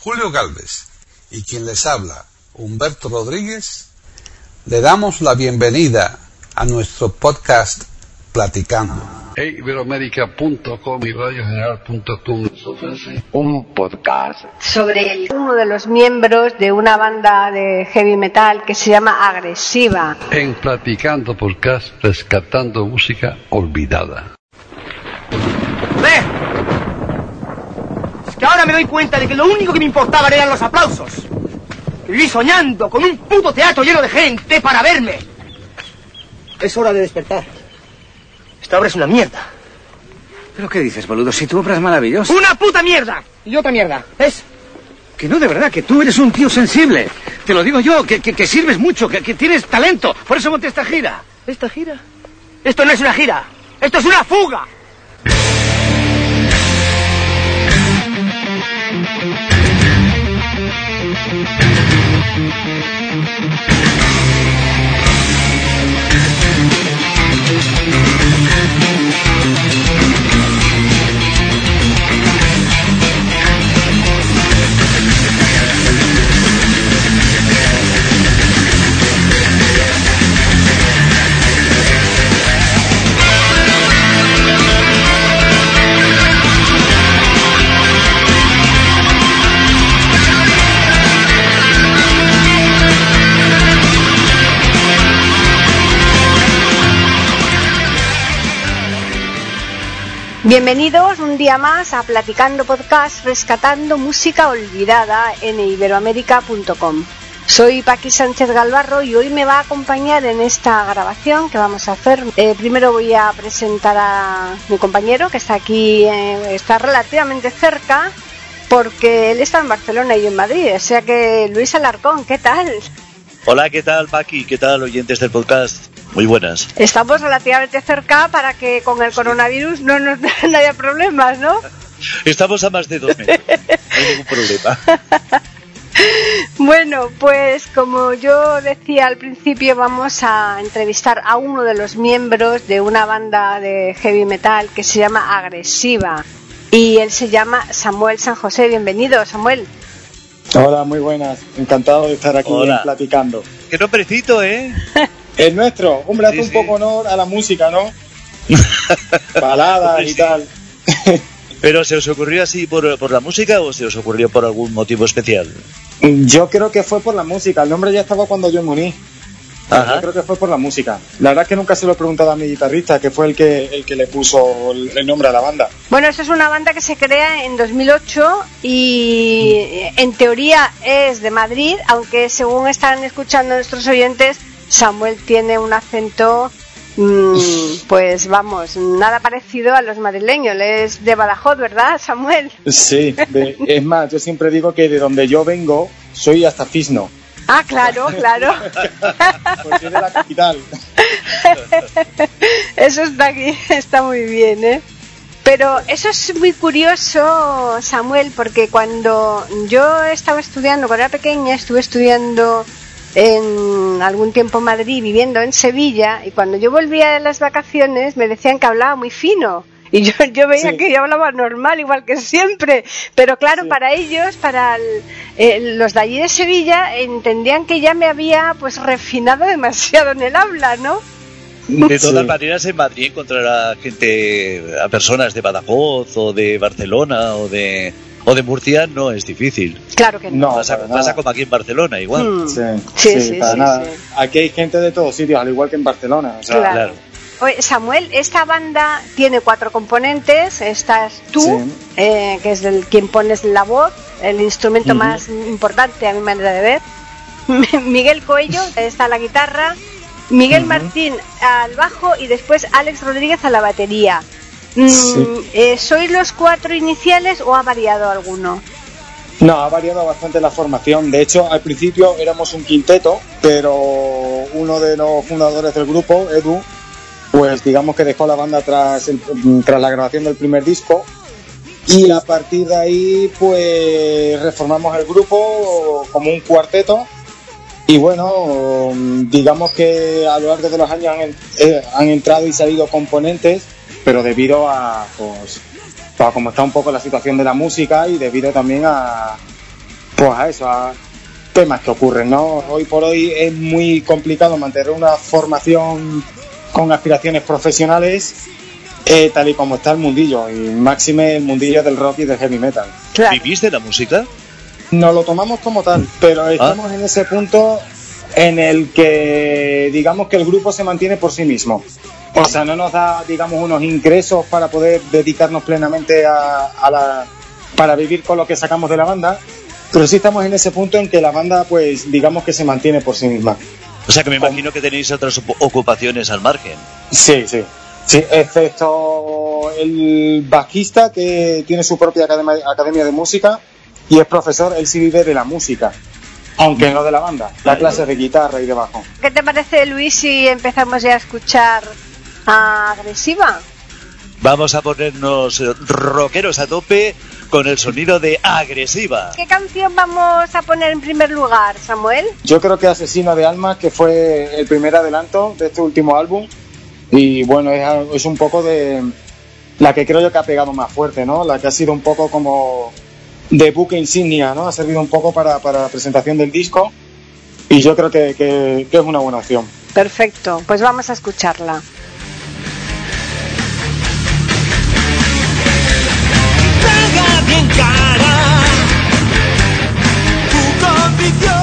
Julio Galvez y quien les habla, Humberto Rodríguez, le damos la bienvenida a nuestro podcast Platicando. Iberoamérica.com y radiogeneral.com un podcast sobre el- uno de los miembros de una banda de heavy metal que se llama Agresiva. En Platicando Podcast, rescatando música olvidada. ¡Ve! Es que ahora me doy cuenta de que lo único que me importaba eran los aplausos. Viví soñando con un puto teatro lleno de gente para verme. Es hora de despertar. Esta obra es una mierda. ¿Pero qué dices, boludo? Si tu obra es maravillosa. ¡Una puta mierda! Y otra mierda. ¿Ves? Que no, de verdad, que tú eres un tío sensible. Te lo digo yo, que, que, que sirves mucho, que, que tienes talento. Por eso monté esta gira. ¿Esta gira? Esto no es una gira. Esto es una fuga. Bienvenidos un día más a Platicando Podcast Rescatando Música Olvidada en iberoamérica.com. Soy Paqui Sánchez Galvarro y hoy me va a acompañar en esta grabación que vamos a hacer. Eh, primero voy a presentar a mi compañero que está aquí, eh, está relativamente cerca porque él está en Barcelona y yo en Madrid. O sea que Luis Alarcón, ¿qué tal? Hola, ¿qué tal, Paqui? ¿Qué tal, oyentes del podcast? Muy buenas. Estamos relativamente cerca para que con el coronavirus no nos no haya problemas, ¿no? Estamos a más de dos metros. No hay ningún problema. Bueno, pues como yo decía al principio, vamos a entrevistar a uno de los miembros de una banda de heavy metal que se llama Agresiva. Y él se llama Samuel San José. Bienvenido, Samuel. Hola, muy buenas. Encantado de estar aquí Hola. platicando. Qué nombrecito, ¿eh? El nuestro, hombre, hace Sí, un sí. poco honor a la música, ¿no? Baladas y tal. ¿Pero se os ocurrió así por, por la música o se os ocurrió por algún motivo especial? Yo creo que fue por la música. El nombre ya estaba cuando yo me uní. Ajá. Yo creo que fue por la música. La verdad es que nunca se lo he preguntado a mi guitarrista, que fue el que, el que le puso el el nombre a la banda. Bueno, esta es una banda que se crea en 2008 y en teoría es de Madrid, aunque según están escuchando nuestros oyentes, Samuel tiene un acento, mm, pues vamos, nada parecido a los madrileños. Él Es de Badajoz, ¿verdad, Samuel? Sí, de- es más, yo siempre digo que de donde yo vengo soy hasta Fisno, Ah, claro, claro. porque es de la capital. Eso está aquí, está muy bien, ¿eh? Pero eso es muy curioso, Samuel, porque cuando yo estaba estudiando, cuando era pequeña, estuve estudiando en algún tiempo en Madrid, viviendo en Sevilla, y cuando yo volvía de las vacaciones me decían que hablaba muy fino. Y yo, yo veía Sí. que yo hablaba normal, igual que siempre. Pero claro, Sí. para ellos, para el- eh, los de allí de Sevilla, entendían que ya me había pues refinado demasiado en el habla, ¿no? De todas Sí. maneras, en Madrid encontrar a gente, a personas de Badajoz o de Barcelona o de, o de Murcia no es difícil. Claro que no. No, pasa, como aquí en Barcelona, igual. Mm. Sí, Sí, sí, sí, para sí, nada. sí. Aquí hay gente de todos sitios, al igual que en Barcelona. O sea, Claro. Claro. Oye, Samuel, esta banda tiene cuatro componentes. Estás tú, Sí. eh, que es el, quien pones la voz, el instrumento más importante a mi manera de ver. Miguel Coello está a la guitarra. Miguel. Martín al bajo y después Alex Rodríguez a la batería. Mm, Sí. eh, ¿Sois los cuatro iniciales o ha variado alguno? No, ha variado bastante la formación. De hecho, al principio éramos un quinteto, pero uno de los fundadores del grupo, Edu, pues digamos que dejó la banda tras, el- tras la grabación del primer disco. Y a partir de ahí, pues reformamos el grupo como un cuarteto. Y bueno, digamos que a lo largo de los años han, eh, han entrado y salido componentes, pero debido a, pues, a cómo está un poco la situación de la música y debido también a, pues a eso, a temas que ocurren, ¿no? Hoy por hoy es muy complicado mantener una formación con aspiraciones profesionales eh, tal y como está el mundillo, y máxime el mundillo del rock y del heavy metal. Claro. ¿Vivís de la música? Nos lo tomamos como tal, pero estamos en ese punto en el que digamos que el grupo se mantiene por sí mismo. O sea, no nos da, digamos, unos ingresos para poder dedicarnos plenamente a, a la, para vivir con lo que sacamos de la banda, pero sí estamos en ese punto en que la banda, pues, digamos que se mantiene por sí misma. O sea que me imagino que tenéis otras ocupaciones al margen. Sí, sí. Sí, excepto el bajista que tiene su propia academia, academia de música y es profesor, él sí vive de la música, aunque no de la banda, da clases de guitarra y de bajo. ¿Qué te parece, Luis, si empezamos ya a escuchar Agresiva? Vamos a ponernos eh, rockeros a tope con el sonido de agresiva. ¿Qué canción vamos a poner en primer lugar, Samuel? Yo creo que Asesino de Almas, que fue el primer adelanto de este último álbum, y bueno, es, un poco de la que creo yo que ha pegado más fuerte, ¿no? La que ha sido un poco como de buque insignia, ¿no? Ha servido un poco para, para la presentación del disco, y yo creo que, que- que es una buena opción. Perfecto, pues vamos a escucharla. Tu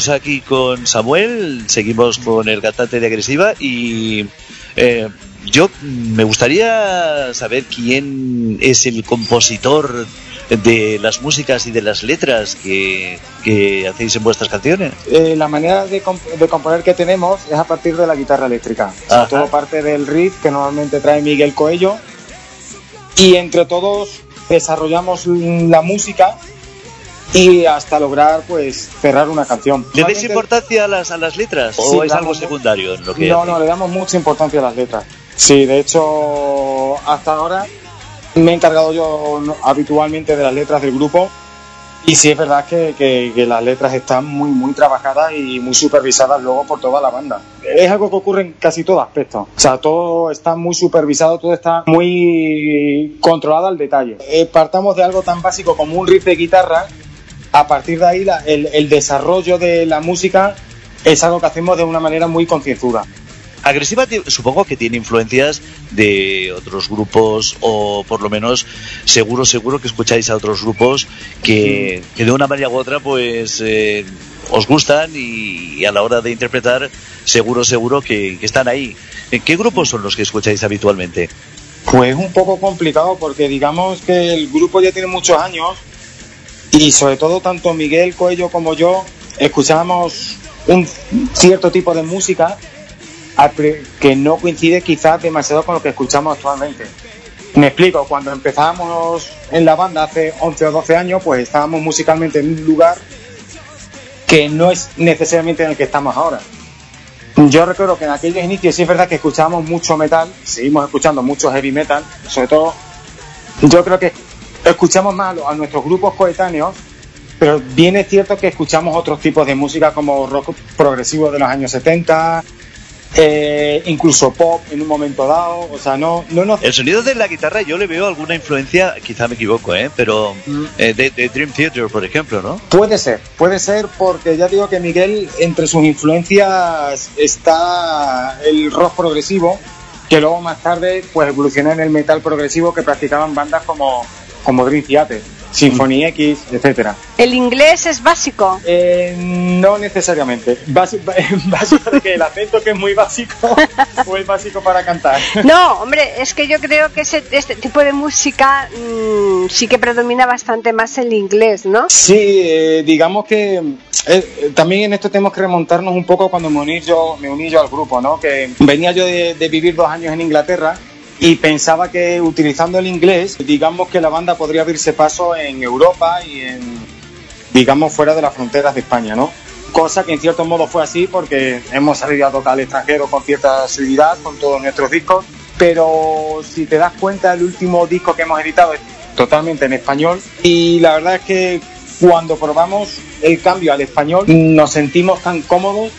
seguimos aquí con Samuel, seguimos con el cantante de Agresiva y eh, yo me gustaría saber quién es el compositor de las músicas y de las letras que, que hacéis en vuestras canciones. Eh, la manera de, comp- de componer que tenemos es a partir de la guitarra eléctrica. Ajá. todo parte del riff que normalmente trae Miguel Coello. Y entre todos desarrollamos mm, la música y hasta lograr pues cerrar una canción. ¿Le dais importancia a las, a las letras Sí, o es algo secundario en lo que No, hacéis? no, le damos mucha importancia a las letras. Sí, de hecho, hasta ahora me he encargado yo habitualmente de las letras del grupo. Y sí es verdad que, que- que las letras están muy, muy trabajadas y muy supervisadas luego por toda la banda. Es algo que ocurre en casi todo aspecto. O sea, todo está muy supervisado, todo está muy controlado al detalle. Eh, partamos de algo tan básico como un riff de guitarra. A partir de ahí, la- el, el desarrollo de la música es algo que hacemos de una manera muy concienzuda. Agresiva supongo que tiene influencias de otros grupos o por lo menos seguro seguro que escucháis a otros grupos que, que de una manera u otra pues eh, os gustan y, y a la hora de interpretar seguro seguro que, que están ahí. ¿En qué grupos son los que escucháis habitualmente? Pues es un poco complicado porque digamos que el grupo ya tiene muchos años y sobre todo tanto Miguel Coello como yo escuchábamos un cierto tipo de música que no coincide quizás demasiado con lo que escuchamos actualmente. Me explico, cuando empezábamos en la banda hace 11 o 12 años, pues estábamos musicalmente en un lugar que no es necesariamente en el que estamos ahora. Yo recuerdo que en aquellos inicios sí es verdad que escuchábamos mucho metal, seguimos escuchando mucho heavy metal, sobre todo yo creo que escuchamos más a, nuestros grupos coetáneos, pero bien es cierto que escuchamos otros tipos de música como rock progresivo de los años 70, eh, incluso pop en un momento dado, o sea, no, no nos... El sonido de la guitarra yo le veo alguna influencia, quizá me equivoco, ¿eh? pero eh, de, de Dream Theater, por ejemplo, ¿no? Puede ser, puede ser porque ya digo que Miguel entre sus influencias está el rock progresivo, que luego más tarde pues evolucionó en el metal progresivo que practicaban bandas como, como Dream Theater, Symphony X, etcétera. El inglés es básico. Eh, no necesariamente. Básico de que el acento que es muy básico o es básico para cantar. No, hombre, es que yo creo que ese, este tipo de música mm, sí que predomina bastante más el inglés, ¿no? Sí, eh, digamos que eh, también en esto tenemos que remontarnos un poco cuando me uní yo, me uní yo al grupo, ¿no? Que venía yo de, de vivir dos años en Inglaterra y pensaba que utilizando el inglés, digamos que la banda podría abrirse paso en Europa y en, digamos, fuera de las fronteras de España, ¿no? Cosa que en cierto modo fue así porque hemos salido a tocar al extranjero con cierta asiduidad con todos nuestros discos, pero si te das cuenta el último disco que hemos editado es totalmente en español y la verdad es que cuando probamos el cambio al español nos sentimos tan cómodos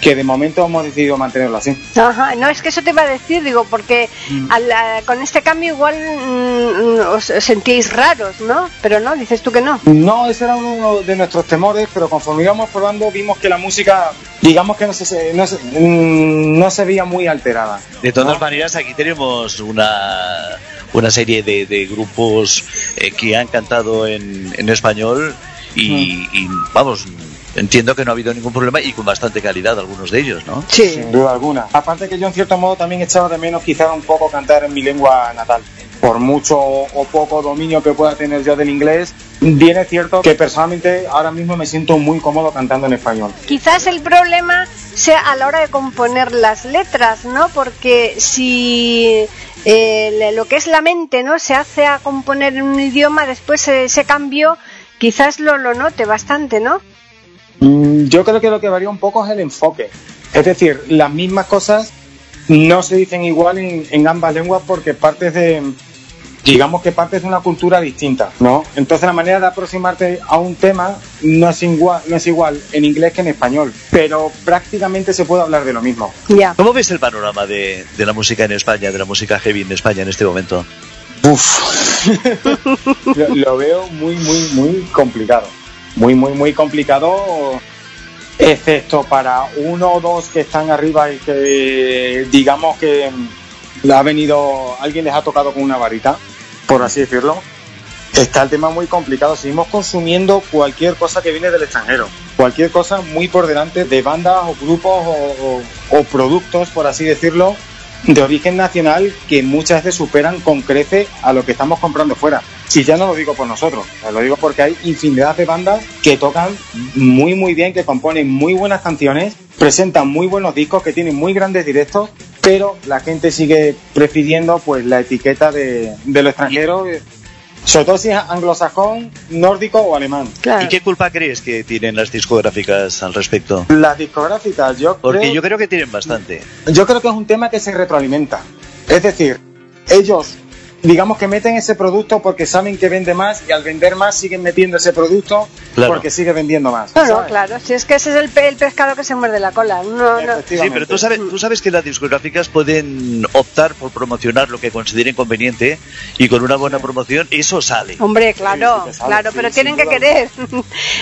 que de momento hemos decidido mantenerlo así. Ajá, no, es que eso te iba a decir, digo, porque al- a- con este cambio igual mm, os sentíais raros, ¿no? Pero no, dices tú que no. No, ese era uno de nuestros temores, pero conforme íbamos probando vimos que la música, digamos que no se, no se, mm, no se veía muy alterada. De todas maneras, aquí tenemos una, una serie de, de grupos eh, que han cantado en, en español y, y, vamos, entiendo que no ha habido ningún problema y con bastante calidad algunos de ellos, ¿no? Sí. Sin duda alguna. Aparte que yo en cierto modo también echaba de menos quizá un poco cantar en mi lengua natal. Por mucho o poco dominio que pueda tener yo del inglés, bien es cierto que personalmente ahora mismo me siento muy cómodo cantando en español. Quizás el problema sea a la hora de componer las letras, ¿no? Porque si eh, lo que es la mente, ¿no? Se hace a componer en un idioma, después ese cambio quizás lo, lo note bastante, ¿no? Mm, Yo creo que lo que varía un poco es el enfoque. Es decir, las mismas cosas no se dicen igual en, en ambas lenguas porque partes de, digamos que partes de una cultura distinta, ¿no? Entonces la manera de aproximarte a un tema no es igual, no es igual en inglés que en español, pero prácticamente se puede hablar de lo mismo. Ya. ¿Cómo ves el panorama de, de la música en España, de la música heavy en España en este momento? lo, lo veo muy, muy, muy complicado. Muy, muy, muy complicado, excepto para uno o dos que están arriba y que digamos que ha venido, alguien les ha tocado con una varita, por así decirlo. Está el tema muy complicado. Seguimos consumiendo cualquier cosa que viene del extranjero. cualquier cosa muy por delante de bandas o grupos o, o- o productos, por así decirlo, de origen nacional que muchas veces superan con crece a lo que estamos comprando fuera. Y ya no lo digo por nosotros, lo digo porque hay infinidad de bandas que tocan muy muy bien, que componen muy buenas canciones, presentan muy buenos discos, que tienen muy grandes directos, pero la gente sigue prefiriendo pues la etiqueta de, de lo extranjero, sobre todo si es anglosajón, nórdico o alemán. ¿Y qué culpa crees que tienen las discográficas al respecto? Las discográficas, yo Porque creo... yo creo que tienen bastante. Yo creo que es un tema que se retroalimenta. Es decir, ellos, digamos que meten ese producto porque saben que vende más y al vender más siguen metiendo ese producto Claro. porque sigue vendiendo más. No, no, ¿sabes? claro, si es que ese es el, pe- el pescado que se muerde la cola. No, no. Sí, pero tú sabes, tú sabes que las discográficas pueden optar por promocionar lo que consideren conveniente y con una buena promoción eso sale. Hombre, claro, Sí, sale, claro, sí, pero tienen que querer.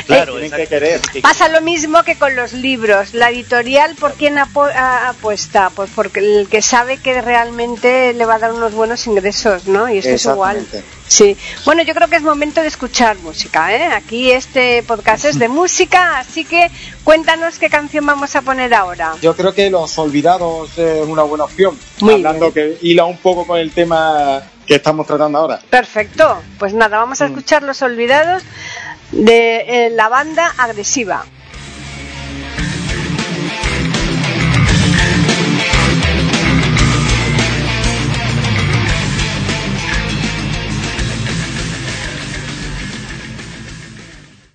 Claro, Tienen que querer. Pasa lo mismo que con los libros. La editorial, ¿por quién apuesta? Pues porque el que sabe que realmente le va a dar unos buenos ingresos, ¿no? Y esto es igual. Sí. Bueno, yo creo que es momento de escuchar música, ¿eh? Aquí este podcast es de música, así que cuéntanos qué canción vamos a poner ahora. Yo creo que Los Olvidados es una buena opción. Muy hablando que hila un poco con el tema que estamos tratando ahora. Perfecto. Pues nada, vamos a escuchar Los Olvidados de eh, la banda agresiva.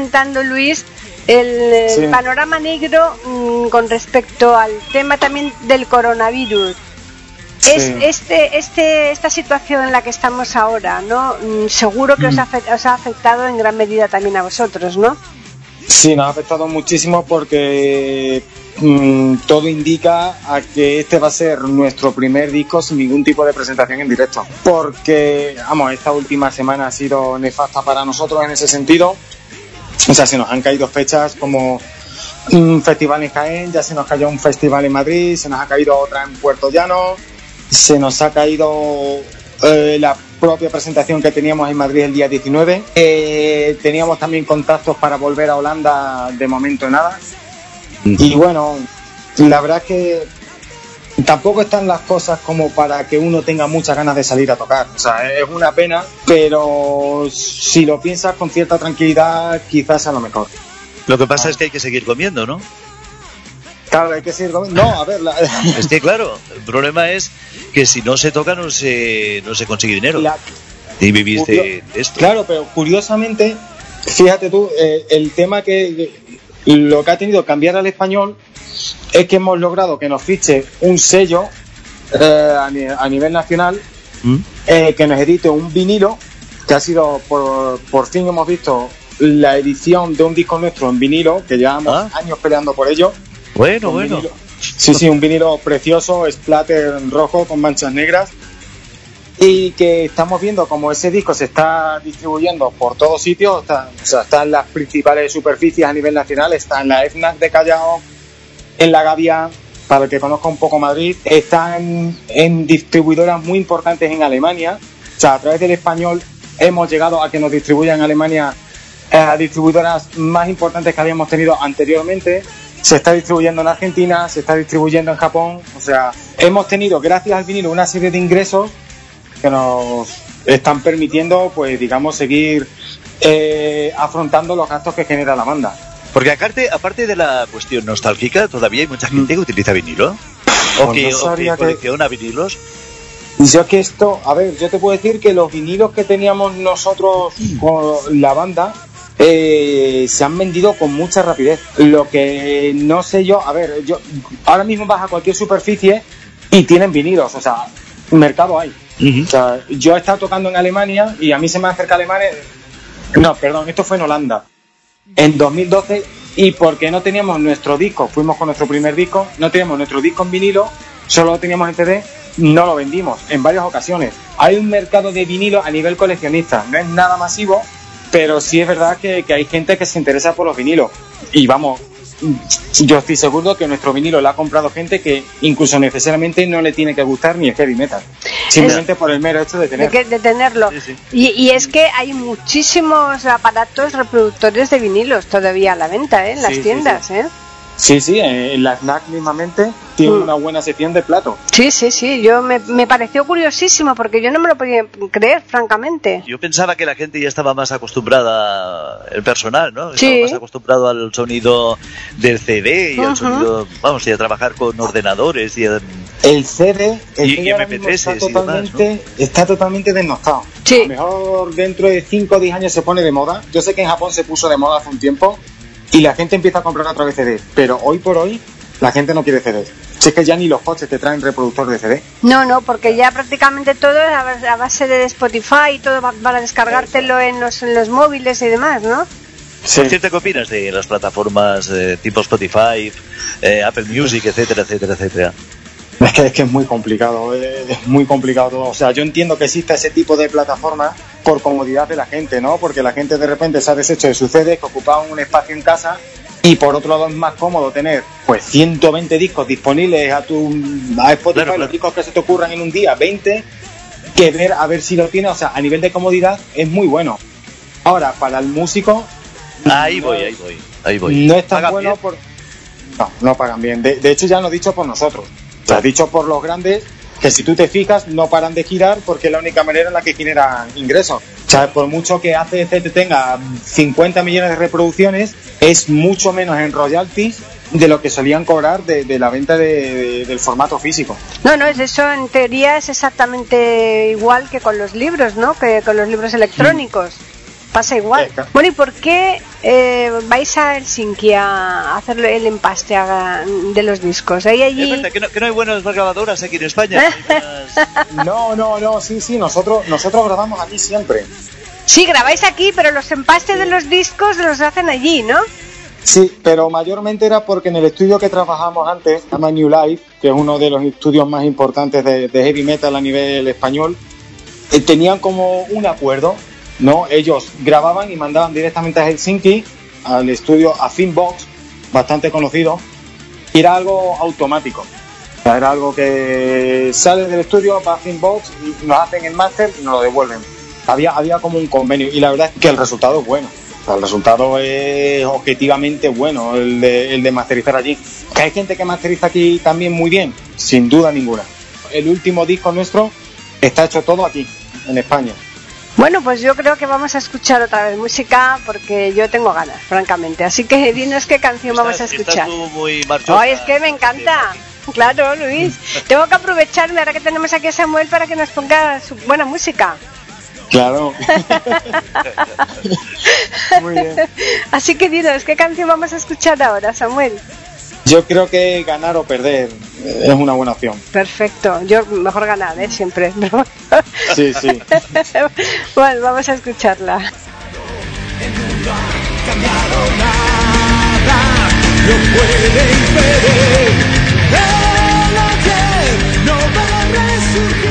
comentando Luis, el, Sí. panorama negro mm, con respecto al tema también del coronavirus. Es este, este, esta situación en la que estamos ahora, ¿no? Mm, Seguro que os, ha, afe- os ha afectado en gran medida también a vosotros, ¿no? Sí, nos ha afectado muchísimo porque mm, todo indica a que este va a ser nuestro primer disco sin ningún tipo de presentación en directo. Porque, vamos, esta última semana ha sido nefasta para nosotros en ese sentido. O sea, se nos han caído fechas como un festival en Jaén, ya se nos cayó un festival en Madrid, se nos ha caído otra en Puerto Llano, se nos ha caído eh, la propia presentación que teníamos en Madrid el día 19. Eh, teníamos también contactos para volver a Holanda, de momento nada. Y bueno, la verdad es que tampoco están las cosas como para que uno tenga muchas ganas de salir a tocar. O sea, es una pena, pero si lo piensas con cierta tranquilidad, quizás a lo mejor. Lo que pasa es que hay que seguir comiendo, ¿no? Claro, hay que seguir comiendo. No, a ver, la- Es que claro, el problema es que si no se toca no se, no se consigue dinero. la- Y vivís de esto. Claro, pero curiosamente, fíjate tú, eh, el tema que lo que ha tenido que cambiar al español es que hemos logrado que nos fiche un sello eh, a, ni- a nivel nacional ¿Mm? eh, que nos edite un vinilo, que ha sido por, por fin hemos visto la edición de un disco nuestro en vinilo, que llevamos Ah. años peleando por ello. Bueno, Un bueno. vinilo- Sí, sí, un vinilo precioso, splatter rojo con manchas negras. Y que estamos viendo como ese disco se está distribuyendo por todos sitios, está, o sea, está en las principales superficies a nivel nacional, está en la de Callao, en la Gavia, para el que conozca un poco Madrid, está en, en distribuidoras muy importantes en Alemania, o sea, a través del español hemos llegado a que nos distribuyan en Alemania eh, a distribuidoras más importantes que habíamos tenido anteriormente. Se está distribuyendo en Argentina, se está distribuyendo en Japón. O sea, hemos tenido, gracias al vinilo, una serie de ingresos que nos están permitiendo, pues, digamos, seguir eh, afrontando los gastos que genera la banda. Porque aparte, aparte de la cuestión nostálgica, todavía hay mucha gente que utiliza vinilo. O Pues que, no o que sabría que- colecciona vinilos. Y yo es que esto, a ver, yo te puedo decir que los vinilos que teníamos nosotros con la banda eh, se han vendido con mucha rapidez. Lo que no sé yo, a ver, yo ahora mismo vas a cualquier superficie y tienen vinilos, o sea, mercado hay. Yo he estado tocando en Alemania y a mí se me acerca Alemania. No, perdón, esto fue en Holanda. En 2012 y porque no teníamos nuestro disco, fuimos con nuestro primer disco, no teníamos nuestro disco en vinilo, solo lo teníamos en CD, no lo vendimos en varias ocasiones. Hay un mercado de vinilo a nivel coleccionista, no es nada masivo, pero sí es verdad que, que hay gente que se interesa por los vinilos. Y vamos, yo estoy seguro que nuestro vinilo lo ha comprado gente que incluso necesariamente no le tiene que gustar ni el heavy metal. Simplemente por el mero hecho de de, tener. que- de tenerlo. Sí, sí. Y, y es que hay muchísimos aparatos reproductores de vinilos todavía a la venta ¿eh? en las Sí, tiendas. ¿eh? Sí, sí, en la snack mismamente tiene Mm. una buena sección de plato. Sí, sí, sí, yo me, me pareció curiosísimo porque yo no me lo podía creer, francamente. Yo pensaba que la gente ya estaba más acostumbrada, el personal, ¿no? Estaba Sí. más acostumbrado al sonido del CD y al sonido, vamos, y a trabajar con ordenadores y a- El CD, el Y- CD y ahora mismo MP3s está y demás, totalmente, está totalmente desnostado. Sí. A lo mejor dentro de 5 o 10 años se pone de moda. Yo sé que en Japón se puso de moda hace un tiempo y la gente empieza a comprar otra vez CD. Pero hoy por hoy la gente no quiere CD. Si es que ya ni los coches te traen reproductor de CD. No, no, porque ya prácticamente todo es a base- de Spotify y todo va- para descargártelo en los, en los móviles y demás, ¿no? Por cierto, ¿qué opinas de las plataformas eh, tipo Spotify, eh, Apple Music, etcétera, etcétera, etcétera? Es que, es que es muy complicado, eh, es muy complicado todo. O sea, yo entiendo que exista ese tipo de plataforma por comodidad de la gente, ¿no? Porque la gente de repente se ha deshecho de sus CDs que ocupaban un espacio en casa y por otro lado es más cómodo tener pues 120 discos disponibles a tu a Spotify, Claro, claro. los discos que se te ocurran en un día, 20, que ver a ver si lo tiene. O sea, a nivel de comodidad es muy bueno. Ahora, para el músico Ahí no- voy, ahí voy, ahí voy. no es tan ¿Pagan bueno bien? por... No, no pagan bien. De, de hecho, ya lo he dicho por nosotros. O sea, dicho por los grandes que si tú te fijas no paran de girar porque es la única manera en la que generan ingresos. O sea, por mucho que ACDC tenga 50 millones de reproducciones, es mucho menos en royalties de lo que solían cobrar de, de la venta de- de- del formato físico. No, no, es eso en teoría es exactamente igual que con los libros, ¿no? Que con los libros electrónicos. Pasa igual. Eh. Bueno, ¿y por qué eh, vais a Helsinki a hacer el empaste a- de los discos? ¿Hay Es allí? verdad que no, que no hay buenas grabadoras aquí en España. no No, no, no, sí, sí, nosotros, nosotros grabamos aquí siempre. Sí, grabáis aquí, pero los empastes de los discos los hacen allí, ¿no? Sí, pero mayormente era porque en el estudio que trabajamos antes, se llama New Life, que es uno de los estudios más importantes de, de heavy metal a nivel español, eh, tenían como un acuerdo, ¿no? Ellos grababan y mandaban directamente a Helsinki, al estudio a Finbox, bastante conocido, y era algo automático. Era algo que sale del estudio, va a Finbox, y nos hacen el máster y nos lo devuelven. Había, había como un convenio y la verdad es que el resultado es bueno. El resultado es objetivamente bueno, el de, el de masterizar allí. ¿Que ¿Hay gente que masteriza aquí también muy bien? Sin duda ninguna. El último disco nuestro está hecho todo aquí, en España. Bueno, pues yo creo que vamos a escuchar otra vez música porque yo tengo ganas, francamente. Así que dinos qué canción vamos a escuchar. Estás tú muy marchosa. Ay, es que me encanta. Claro, Luis. Tengo que aprovecharme ahora que tenemos aquí a Samuel para que nos ponga su buena música. Claro. muy bien. Así que dinos, ¿qué canción vamos a escuchar ahora, Samuel? Yo creo que ganar o perder es una buena opción. Perfecto. Yo mejor ganar, ¿eh? Siempre. Sí, sí. bueno, vamos a escucharla. no puede impedir el ayer no va a resurgir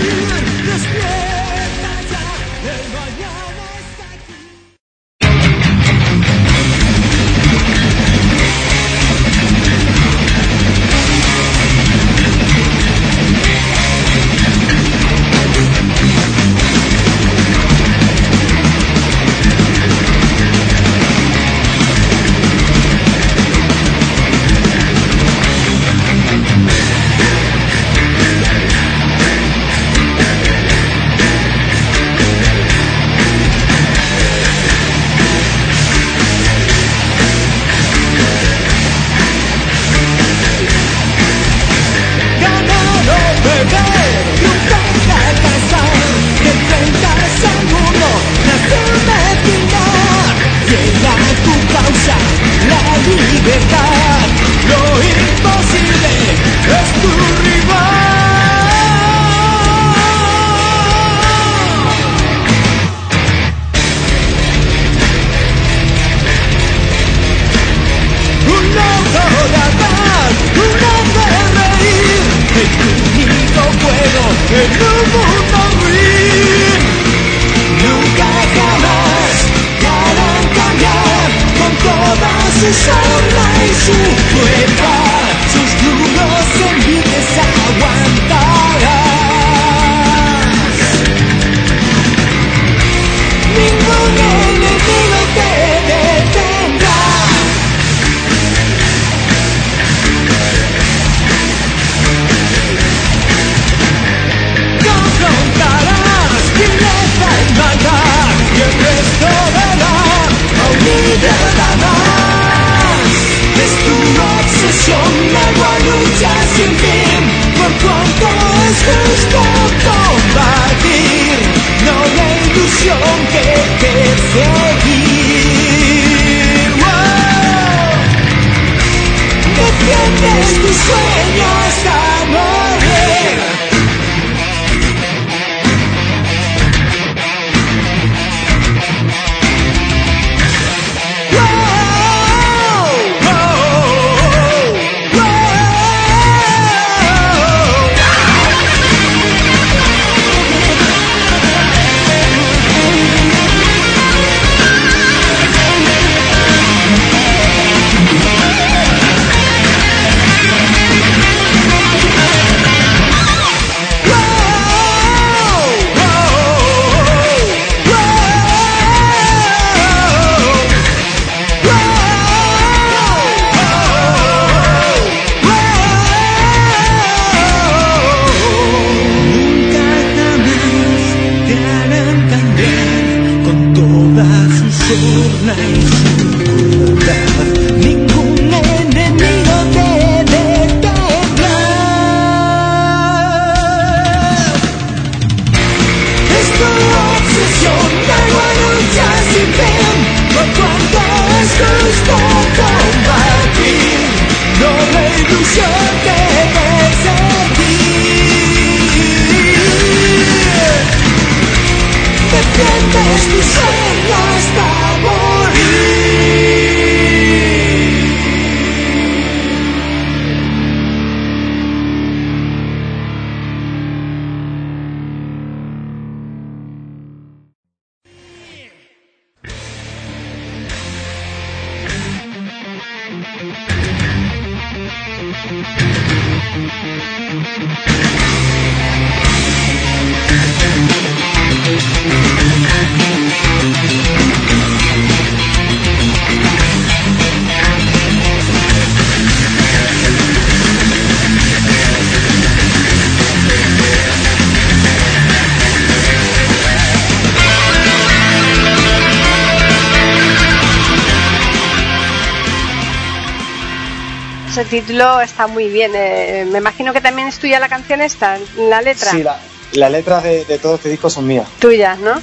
Título está muy bien. eh, me imagino que también es tuya la canción esta, la letra. Sí, la- las letras de, de todo este disco son mías. Tuyas, ¿no?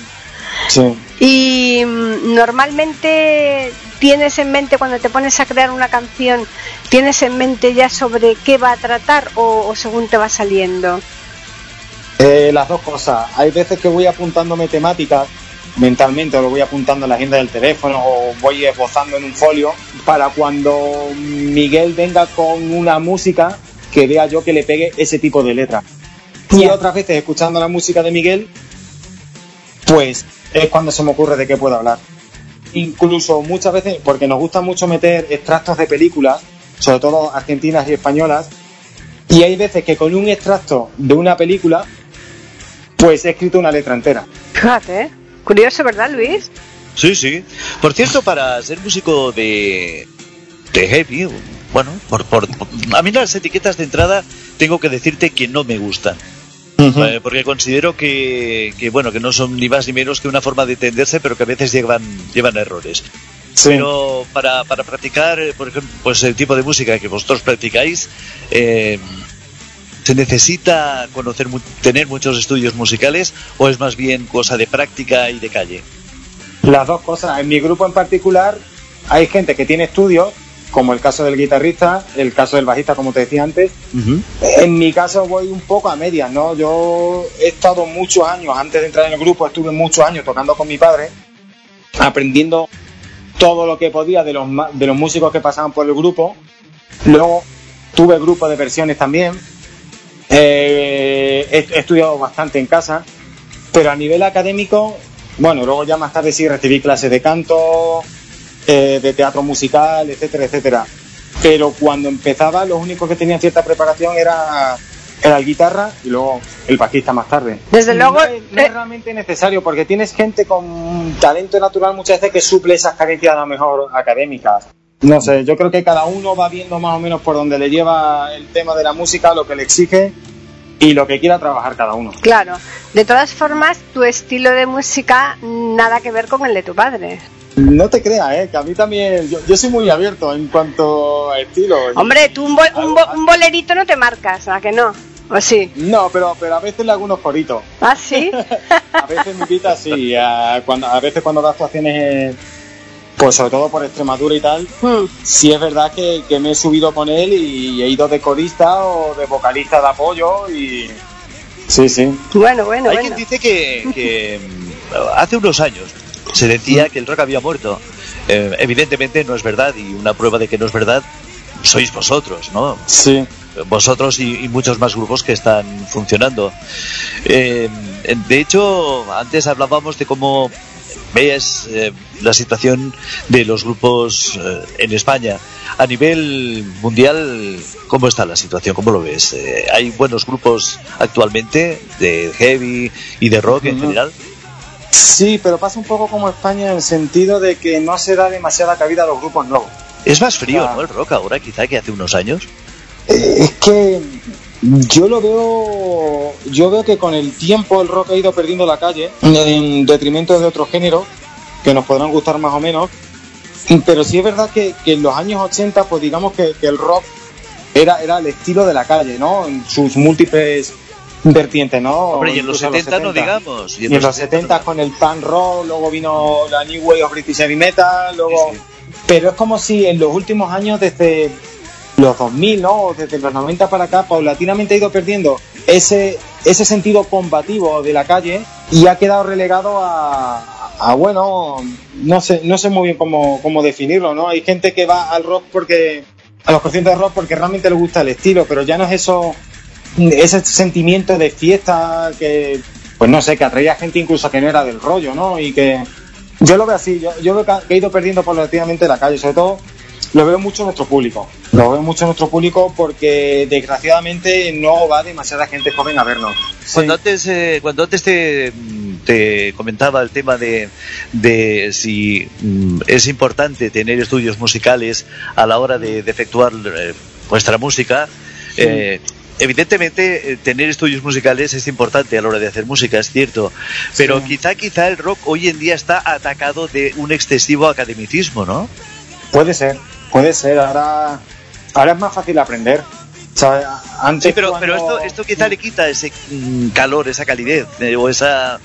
Sí. Y mm, normalmente tienes en mente cuando te pones a crear una canción, tienes en mente ya sobre qué va a tratar o, o según te va saliendo. Eh, las dos cosas. Hay veces que voy apuntándome temáticas mentalmente, o lo voy apuntando en la agenda del teléfono, o voy esbozando en un folio, para cuando Miguel venga con una música que vea yo que le pegue ese tipo de letra. Y otras veces, escuchando la música de Miguel, pues es cuando se me ocurre de qué puedo hablar. Incluso muchas veces, porque nos gusta mucho meter extractos de películas, sobre todo argentinas y españolas, y hay veces que con un extracto de una película, pues he escrito una letra entera. Fíjate, ¿eh? Curioso, ¿verdad, Luis? Sí, sí. Por cierto, para ser músico de, de heavy, bueno, por, por, a mí las etiquetas de entrada tengo que decirte que no me gustan. Eh, porque considero que, que, bueno que no son ni más ni menos que una forma de entenderse pero que a veces llevan llevan errores pero para, para practicar eh, por ejemplo pues el tipo de música que vosotros practicáis eh, se necesita conocer tener muchos estudios musicales o es más bien cosa de práctica y de calle Las dos cosas. En mi grupo en particular hay gente que tiene estudios, como el caso del guitarrista, el caso del bajista, como te decía antes. En mi caso voy un poco a medias, ¿no? Yo he estado muchos años, antes de entrar en el grupo, estuve muchos años tocando con mi padre, aprendiendo todo lo que podía de los, de los músicos que pasaban por el grupo. Luego tuve grupo de versiones también. Eh, he, he estudiado bastante en casa, pero a nivel académico, bueno, luego ya más tarde sí recibí clases de canto, eh, de teatro musical, etcétera, etcétera. Pero cuando empezaba, lo único que tenía cierta preparación era, era el guitarra y luego el bajista más tarde. Desde luego, no es, no es realmente necesario porque tienes gente con talento natural muchas veces que suple esas carencias a lo mejor académicas. No sé, yo creo que cada uno va viendo más o menos por donde le lleva el tema de la música, lo que le exige y lo que quiera trabajar cada uno. Claro. De todas formas, tu estilo de música nada que ver con el de tu padre. No te creas, ¿eh? que a mí también, yo, yo soy muy abierto en cuanto a estilo. Hombre, tú un, bol- un, bo- un bolerito no te marcas, ¿a que no? ¿O sí? No, pero, pero a veces le hago unos coritos. ¿Ah, sí? A veces me invita, sí, a, cuando, a veces cuando da actuaciones, eh, pues sobre todo por Extremadura y tal, Hmm. sí es verdad que, que me he subido con él y he ido de corista o de vocalista de apoyo y... Sí, sí. Bueno, bueno, Hay bueno. quien dice que, que, mm, hace unos años se decía que el rock había muerto. Eh, evidentemente no es verdad y una prueba de que no es verdad sois vosotros, ¿no? Sí. Vosotros y, y muchos más grupos que están funcionando. Eh, de hecho, antes hablábamos de cómo veas eh, la situación de los grupos eh, en España. A nivel mundial, ¿cómo está la situación? ¿Cómo lo ves? Eh, ¿Hay buenos grupos actualmente de heavy y de rock en general? Sí, pero pasa un poco como España en el sentido de que no se da demasiada cabida a los grupos nuevos. Es más frío, Ah. ¿no? El rock ahora, quizá, que hace unos años. Eh, es que yo lo veo yo veo que con el tiempo el rock ha ido perdiendo la calle en detrimento de otros géneros que nos podrán gustar más o menos pero sí es verdad que, que en los años 80 pues digamos que, que el rock era, era el estilo de la calle ¿no? en sus múltiples vertientes ¿no? Hombre, y en los Incluso 70, no digamos. y en los 70 con el punk rock, luego vino la New Wave of British Heavy Metal, luego... Sí, sí. Pero es como si en los últimos años, desde los 2000, ¿no? Desde los 90 para acá, paulatinamente ha ido perdiendo ese, ese sentido combativo de la calle y ha quedado relegado a, a, bueno, no sé, no sé muy bien cómo, cómo definirlo, ¿no? Hay gente que va al rock porque, a los conciertos de rock porque realmente le gusta el estilo, pero ya no es eso, ese sentimiento de fiesta que, pues no sé, que atraía gente incluso que no era del rollo, ¿no? Y que yo lo veo así, yo, yo veo que ha ido perdiendo paulatinamente la calle, sobre todo lo veo mucho en nuestro público. Lo veo mucho en nuestro público porque desgraciadamente no va demasiada gente joven a vernos. Cuando antes, eh, cuando antes te, te comentaba el tema de, de si mm, es importante tener estudios musicales a la hora de, de efectuar eh, vuestra música, eh, evidentemente eh, tener estudios musicales es importante a la hora de hacer música, es cierto, pero Sí. quizá quizá el rock hoy en día está atacado de un excesivo academicismo, ¿no? Puede ser, puede ser. Ahora, ahora es más fácil aprender. O sea, antes Sí, pero, cuando- pero esto, esto quizá le quita ese mm, calor, esa calidez eh, o esa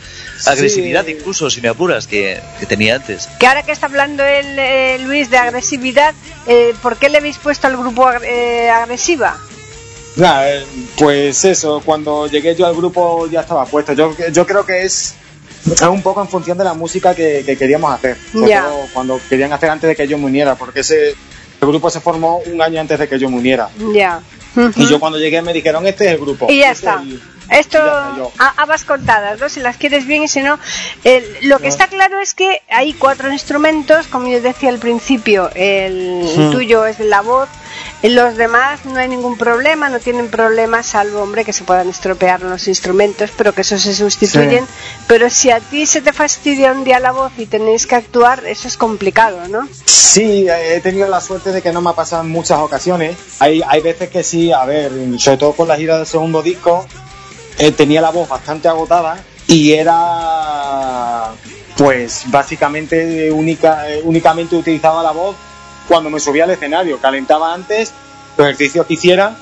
agresividad Sí. incluso, si me apuras, que, que tenía antes. Que ahora que está hablando el, eh, Luis de agresividad, eh, ¿por qué le habéis puesto al grupo agre- eh, agresiva? Nada, eh, pues eso, cuando llegué yo al grupo ya estaba puesto. Yo, yo creo que es, es un poco en función de la música que, que queríamos hacer. Ya. todo cuando querían hacer antes de que yo me uniera, porque ese el grupo se formó un año antes de que yo me uniera. Ya. Y yo cuando llegué me dijeron, este es el grupo. Y ya Este está. el- Esto a- habas contadas, ¿no? Si las quieres bien y si no. el- lo que está claro es que hay cuatro instrumentos, como yo decía al principio, el Hmm. tuyo es la voz, los demás no hay ningún problema, no tienen problemas, salvo, hombre, que se puedan estropear los instrumentos, pero que eso se sustituyen. Pero si a ti se te fastidia un día la voz y tenéis que actuar, eso es complicado, ¿no? Sí, he tenido la suerte de que no me ha pasado en muchas ocasiones. Hay, hay veces que sí, a ver, sobre todo con la gira del segundo disco, eh, tenía la voz bastante agotada y era, pues básicamente única, eh, únicamente utilizaba la voz cuando me subía al escenario. Calentaba antes, los ejercicios que hiciera,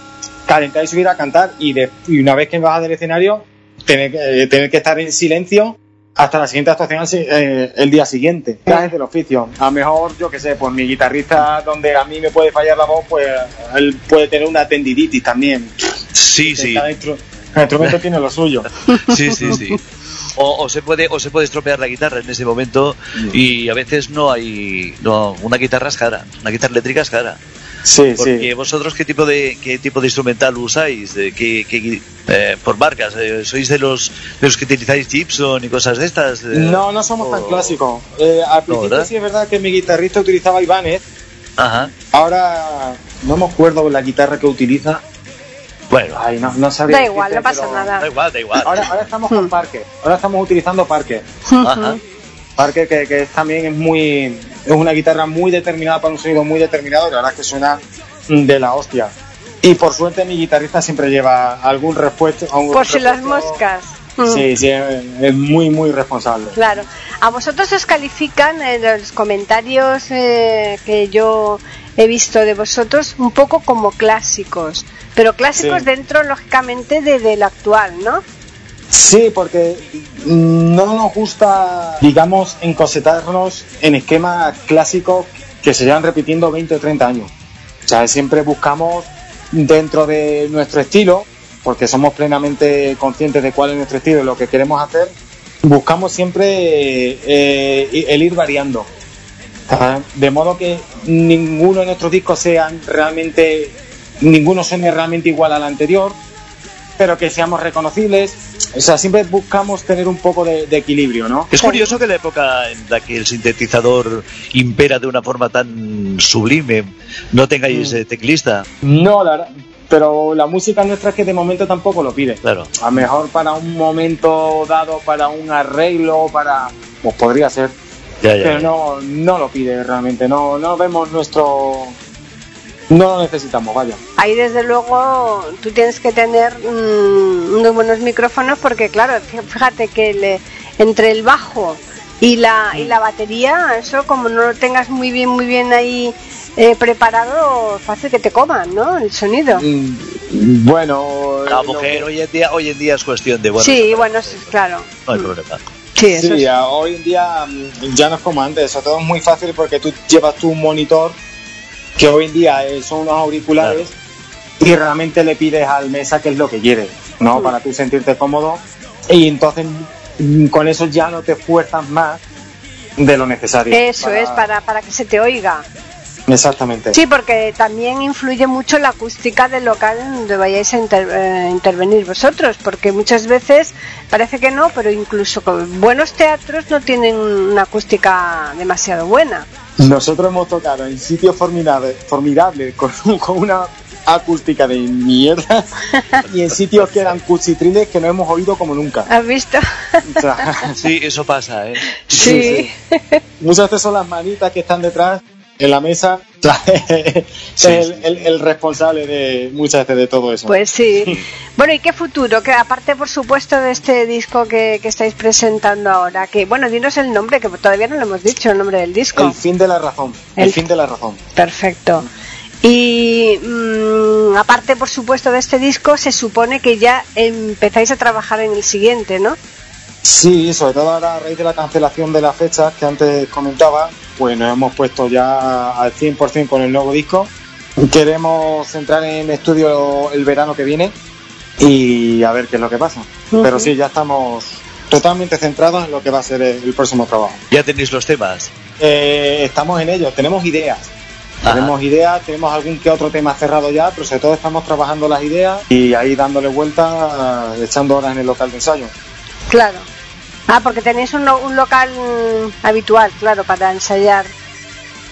calentar y subir a cantar y, de- y una vez que me bajas del escenario, tener, que- eh, tener que estar en silencio hasta la siguiente actuación eh, el día siguiente. Gajes del oficio. A lo mejor, yo que sé, pues mi guitarrista, donde a mí me puede fallar la voz, pues él puede tener una tendinitis también. Sí, sí, Cada, instru- cada instrumento tiene lo suyo. sí, sí, sí. O, o se puede o se puede estropear la guitarra en ese momento y a veces no hay no una guitarra es cara una guitarra eléctrica es cara Sí, porque sí. vosotros qué tipo de qué tipo de instrumental usáis ¿De qué, qué- eh, por marcas Eh, sois de los de los que utilizáis Gibson y cosas de estas Eh, No, no somos tan o- clásicos. Eh, al principio ¿verdad? sí es verdad que mi guitarrista utilizaba Ibanez. ajá Ahora no me acuerdo la guitarra que utiliza. Bueno Ay, no, no sabría. Da igual, no pasa pero- nada. da igual da igual Ahora, ahora estamos con Parker. Ahora estamos utilizando. Ajá. Parker que, que es también es muy es una guitarra muy determinada para un sonido muy determinado y la verdad es que suena de la hostia y por suerte mi guitarrista siempre lleva algún repuesto algún Por si las moscas. Sí, sí, es es muy, muy responsable. Claro. A vosotros os califican en los comentarios eh, que yo he visto de vosotros un poco como clásicos, pero clásicos Sí. dentro, lógicamente, de, de lo actual, ¿no? Sí, porque no nos gusta, digamos, encosetarnos en esquemas clásicos que se llevan repitiendo 20 o 30 años. O sea, siempre buscamos dentro de nuestro estilo, porque somos plenamente conscientes de cuál es nuestro estilo y lo que queremos hacer, buscamos siempre eh, el ir variando. De modo que ninguno de nuestros discos sean realmente, ninguno suene realmente igual al anterior, pero que seamos reconocibles. O sea, siempre buscamos tener un poco de, de equilibrio, ¿no? Es curioso que en la época en la que el sintetizador impera de una forma tan sublime, no tengáis Mm. eh, teclista. No, la verdad, pero la música nuestra es que de momento tampoco lo pide. Claro. A lo mejor para un momento dado, para un arreglo, para... Pues podría ser. Ya, ya, pero ya. no, no lo pide realmente. No, no vemos nuestro... No lo necesitamos, vaya. Ahí desde luego tú tienes que tener mm, unos buenos micrófonos porque claro, fí- fíjate que le- entre el bajo y la, y la batería, eso como no lo tengas muy bien, muy bien ahí eh, preparado, fácil que te coman, ¿no? El sonido. Mm, Bueno... La mujer hoy en día, hoy en día es cuestión de bueno. sí, bueno, sí, claro. No hay problema. Sí, eso Sí, hoy en día mm, ya no es como antes, sobre todo es muy fácil porque tú llevas tu monitor, que hoy en día son unos auriculares, y realmente le pides al mesa qué es lo que quiere, ¿no? Mm. Para tú sentirte cómodo, y entonces mm, con eso ya no te esfuerzas más de lo necesario. Eso es, para, para que se te oiga. Exactamente. Sí, porque también influye mucho la acústica del local donde vayáis a inter- eh, intervenir vosotros, porque muchas veces parece que no, pero incluso con buenos teatros no tienen una acústica demasiado buena. Nosotros hemos tocado en sitios formidables, formidables con, con una acústica de mierda y en sitios que eran cuchitriles que no hemos oído como nunca. ¿Has visto? O sea, Sí, eso pasa, ¿eh? Sí. Muchas veces son las manitas que están detrás en la mesa. Es el, el- el responsable de muchas veces de todo eso. Pues sí. Bueno, ¿y qué futuro? Que aparte, por supuesto, de este disco que, que estáis presentando ahora, que bueno, dinos el nombre, que todavía no lo hemos dicho, el nombre del disco. el fin de la razón. El, El- fin de la razón. Perfecto. Y mm, aparte, por supuesto, de este disco, se supone que ya empezáis a trabajar en el siguiente, ¿no? Sí, sobre todo ahora a raíz de la cancelación de las fechas que antes comentaba, pues nos hemos puesto ya al 100% con el nuevo disco. Queremos entrar en estudio el verano que viene y a ver qué es lo que pasa. Pero sí, ya estamos totalmente centrados en lo que va a ser el, próximo trabajo. Ya tenéis los temas. Eh, estamos en ello, tenemos ideas. Ajá. Tenemos ideas, tenemos algún que otro tema cerrado ya, pero sobre todo estamos trabajando las ideas y ahí dándole vuelta, eh, echando horas en el local de ensayo. Claro. Ah, porque tenéis un, un local mm, habitual, claro, para ensayar.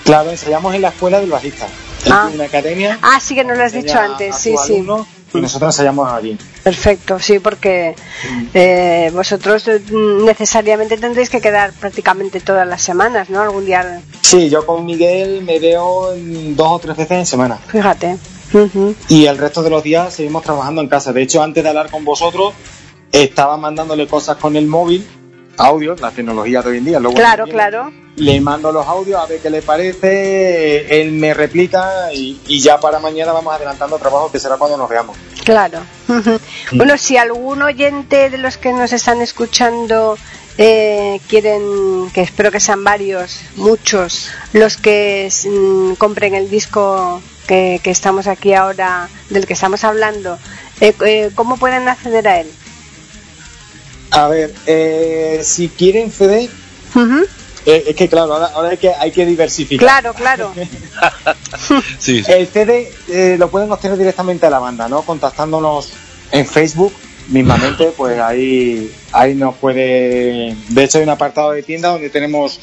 Claro, ensayamos en la escuela del bajista. Ah. Una academia. Ah, sí que nos lo has dicho antes, sí, sí. Y nosotros ensayamos allí. Perfecto, sí, porque eh, vosotros eh, necesariamente tendréis que quedar prácticamente todas las semanas, ¿no? Algún día, Sí, yo con Miguel me veo dos o tres veces en semana. fíjate. Y el resto de los días seguimos trabajando en casa. De hecho, antes de hablar con vosotros, estaba mandándole cosas con el móvil, audio, la tecnología de hoy en día. lo bueno Claro, claro. Le mando los audios a ver qué le parece, él me replica y, y ya para mañana vamos adelantando trabajo que será cuando nos veamos. Claro. Bueno, si algún oyente de los que nos están escuchando eh, quieren, que espero que sean varios, muchos, los que mm, compren el disco que, que estamos aquí ahora, del que estamos hablando, eh, eh, ¿cómo pueden acceder a él? A ver, eh, si quieren CD, Ujú. eh, es que claro, ahora, ahora hay, que, hay que diversificar. Claro, claro. Sí, sí. El CD eh, lo pueden obtener directamente a la banda, ¿no? Contactándonos en Facebook mismamente, pues ahí, ahí nos puede... De hecho hay un apartado de tienda donde tenemos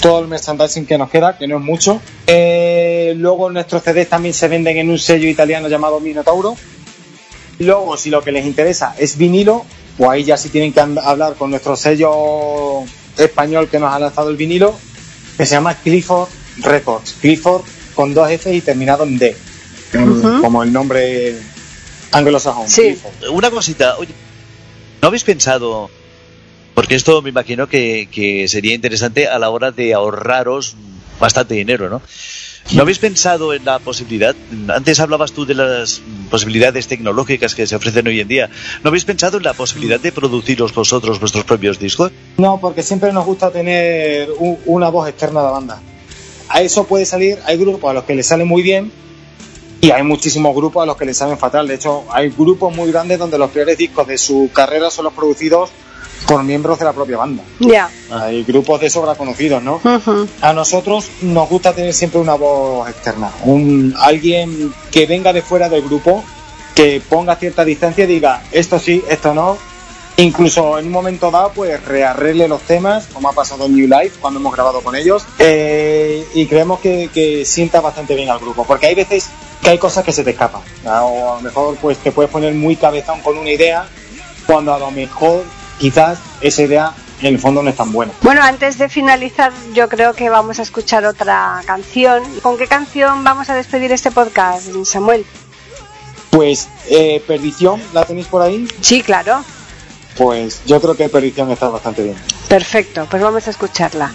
todo el merchandising que nos queda, que no es mucho. Eh, luego nuestros CDs también se venden en un sello italiano llamado Minotauro. Luego, si lo que les interesa es vinilo, pues ahí ya sí tienen que hablar con nuestro sello español que nos ha lanzado el vinilo, que se llama Clifford Records. Clifford con dos F y terminado en D, como el nombre anglosajón. Sí. Clifford. Una cosita, oye, ¿No habéis pensado, porque esto me imagino que, que sería interesante a la hora de ahorraros bastante dinero, ¿no? ¿No habéis pensado en la posibilidad? Antes hablabas tú de las posibilidades tecnológicas que se ofrecen hoy en día. ¿No habéis pensado en la posibilidad de produciros vosotros vuestros propios discos? No, porque siempre nos gusta tener una voz externa de la banda. A eso puede salir, hay grupos a los que les sale muy bien y hay muchísimos grupos a los que les salen fatal. De hecho, hay grupos muy grandes donde los peores discos de su carrera son los producidos por miembros de la propia banda. Ya. Hay grupos de sobra conocidos, ¿no? A nosotros nos gusta tener siempre una voz externa, un alguien que venga de fuera del grupo, que ponga cierta distancia y diga esto sí, esto no. Incluso en un momento dado, pues rearregle los temas, como ha pasado en New Life cuando hemos grabado con ellos. Eh, y creemos que, que sienta bastante bien al grupo, porque hay veces que hay cosas que se te escapan. ¿no? O a lo mejor pues te puedes poner muy cabezón con una idea, cuando a lo mejor quizás esa idea en el fondo no es tan buena. Bueno, antes de finalizar, yo creo que vamos a escuchar otra canción. ¿Con qué canción vamos a despedir este podcast, Samuel? Pues eh, Perdición, ¿la tenéis por ahí? Sí, claro. Pues yo creo que Perdición está bastante bien. Perfecto, pues vamos a escucharla.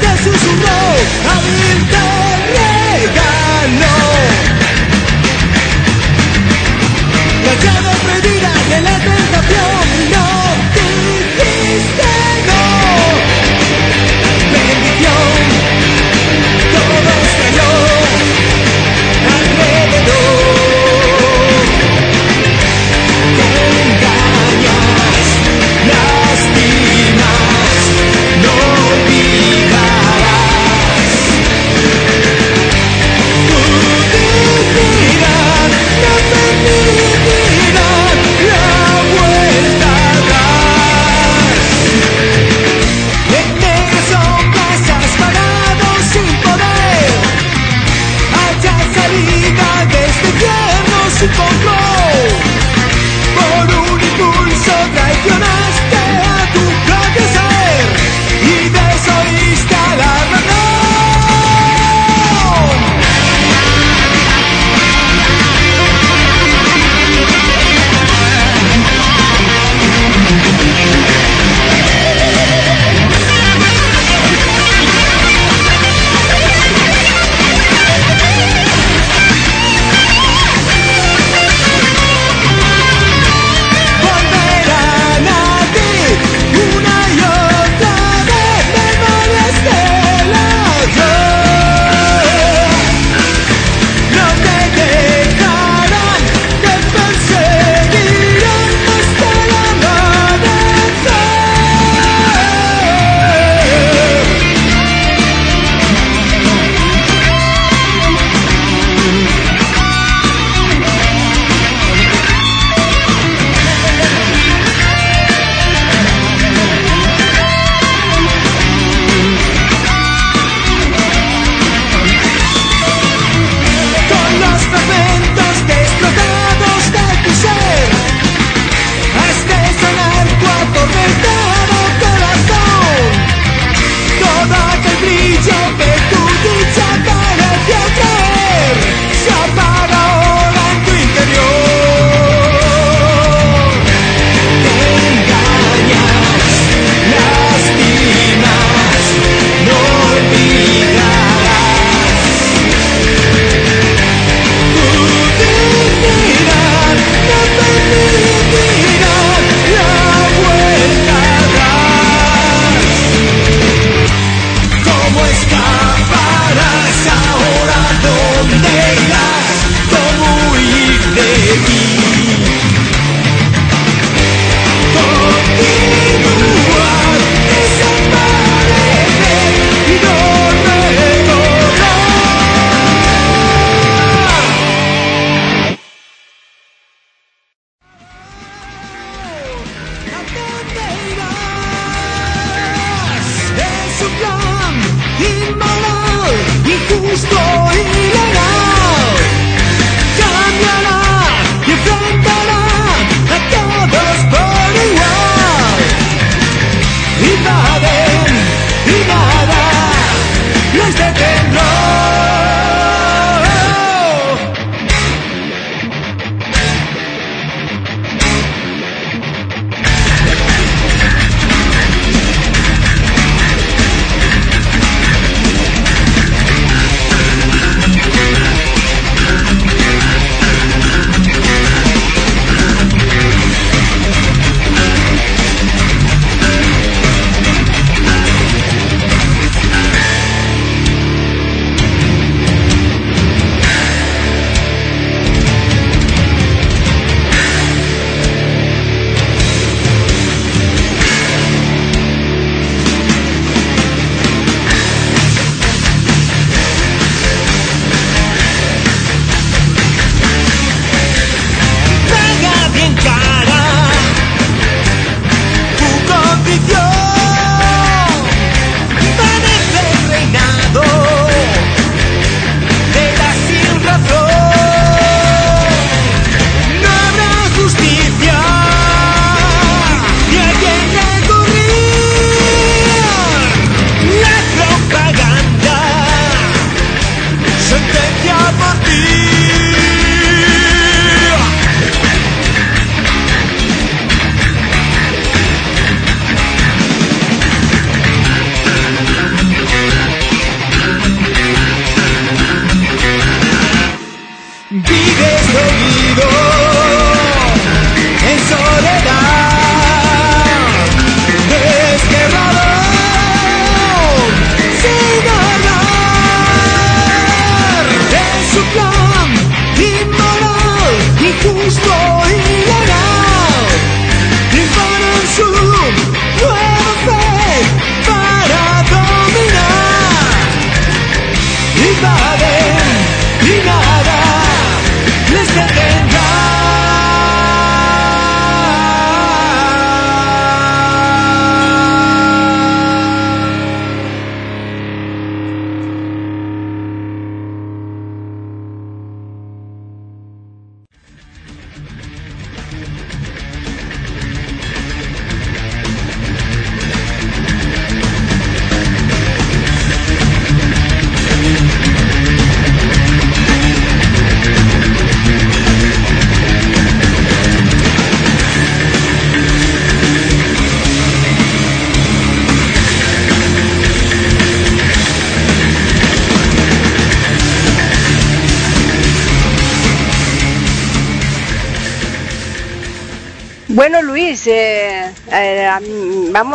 te susurró, abril te regaló. La llave prohibida de la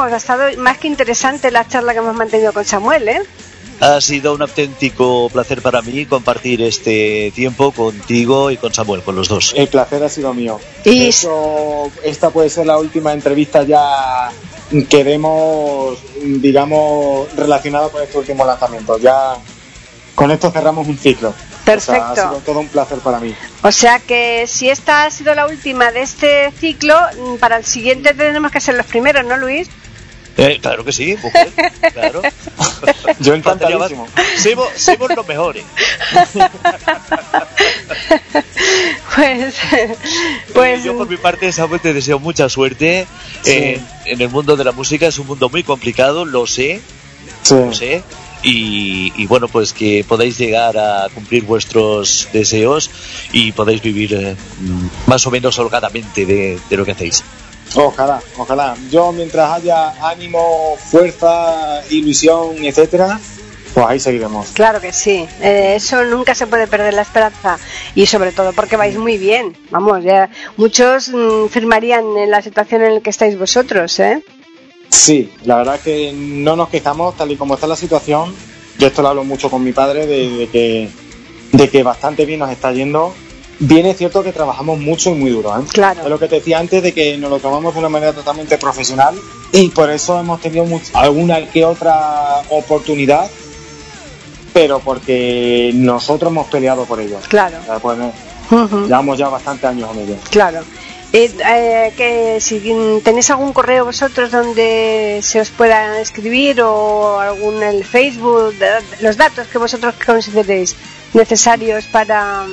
vamos, ha estado más que interesante la charla que hemos mantenido con Samuel, ¿eh? Ha sido un auténtico placer para mí compartir este tiempo contigo y con Samuel, con los dos. El placer ha sido mío. Y- hecho, esta puede ser la última entrevista ya que demos, digamos, relacionada con este último lanzamiento. Ya con esto cerramos un ciclo. O sea, Perfecto. ha sido todo un placer para mí. O sea que si esta ha sido la última de este ciclo, mm, para el siguiente tenemos que ser los primeros, ¿no, Luis? Eh, claro que sí, mujer, claro. Yo encantadísimo. Somos, somos los mejores. Pues, pues yo por mi parte, Samuel, te deseo mucha suerte Sí. en, en el mundo de la música. Es un mundo muy complicado, lo sé, Sí. lo sé. Y, y bueno, pues que podáis llegar a cumplir vuestros deseos y podáis vivir eh, más o menos holgadamente de, de lo que hacéis. Ojalá, ojalá. Yo mientras haya ánimo, fuerza, ilusión, etcétera, pues ahí seguiremos. claro que sí. Eh, eso nunca se puede perder la esperanza y sobre todo porque vais muy bien. Vamos, ya muchos mm, firmarían en la situación en la que estáis vosotros, ¿eh? Sí, la verdad que no nos quejamos tal y como está la situación. Yo esto lo hablo mucho con mi padre de, de que de que bastante bien nos está yendo. Bien es cierto que trabajamos mucho y muy duro, ¿eh? Claro. Es lo que te decía antes de que nos lo tomamos de una manera totalmente profesional y por eso hemos tenido much- alguna que otra oportunidad, pero porque nosotros hemos peleado por ello. Claro. Sea, pues, Ujú. llevamos ya bastantes años en ello. Claro. Eh, eh, que si tenéis algún correo vosotros donde se os pueda escribir o algún el Facebook, los datos que vosotros consideréis necesarios para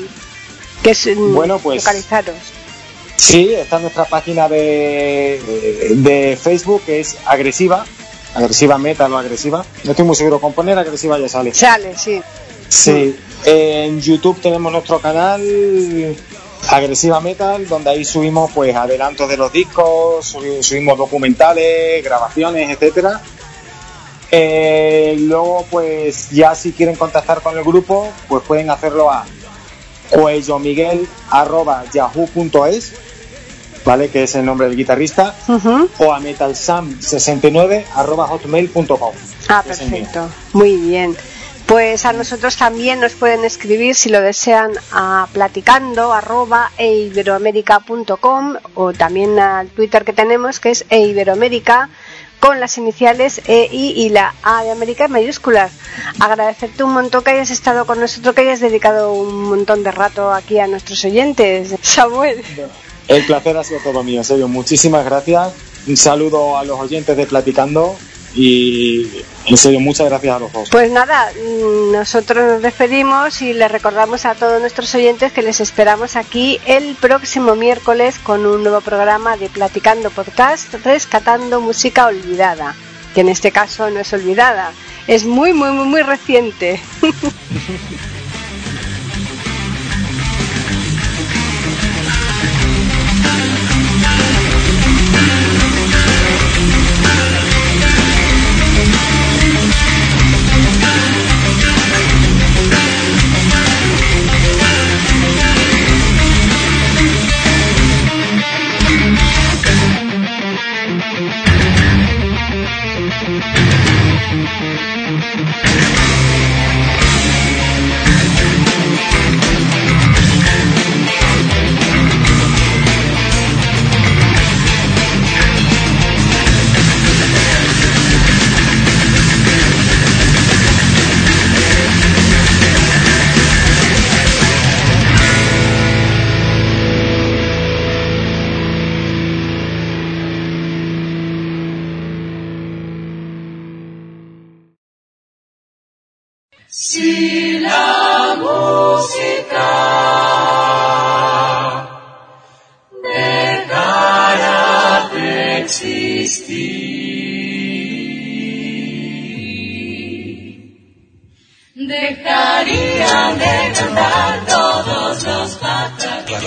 que es, mm, Bueno, pues- localizaros. Sí, está nuestra página de, de Facebook, que es agresiva, agresiva metal o agresiva. No estoy muy seguro, con poner agresiva ya sale. Sale, sí. Sí, en YouTube tenemos nuestro canal Agresiva Metal, donde ahí subimos pues adelantos de los discos, subi- subimos documentales, grabaciones, etcétera. Eh, luego pues ya si quieren contactar con el grupo, pues pueden hacerlo a cuellomiguel@yahoo.es, ¿vale? Que es el nombre del guitarrista, Ujú. o a metalsam69@hotmail.com. Ah, perfecto. Muy bien. Pues a nosotros también nos pueden escribir si lo desean a platicando arroba eiberoamerica.com o también al Twitter que tenemos que es eiberoamerica con las iniciales E, I y la A de América en mayúsculas. Agradecerte un montón que hayas estado con nosotros, que hayas dedicado un montón de rato aquí a nuestros oyentes. Samuel. El placer ha sido todo mío, serio. Muchísimas gracias. Un saludo a los oyentes de Platicando y en serio, muchas gracias a los dos. Pues nada, mm, nosotros nos despedimos y les recordamos a todos nuestros oyentes que les esperamos aquí el próximo miércoles con un nuevo programa de Platicando Podcast, rescatando música olvidada, que en este caso no es olvidada, es muy, muy, muy, muy reciente.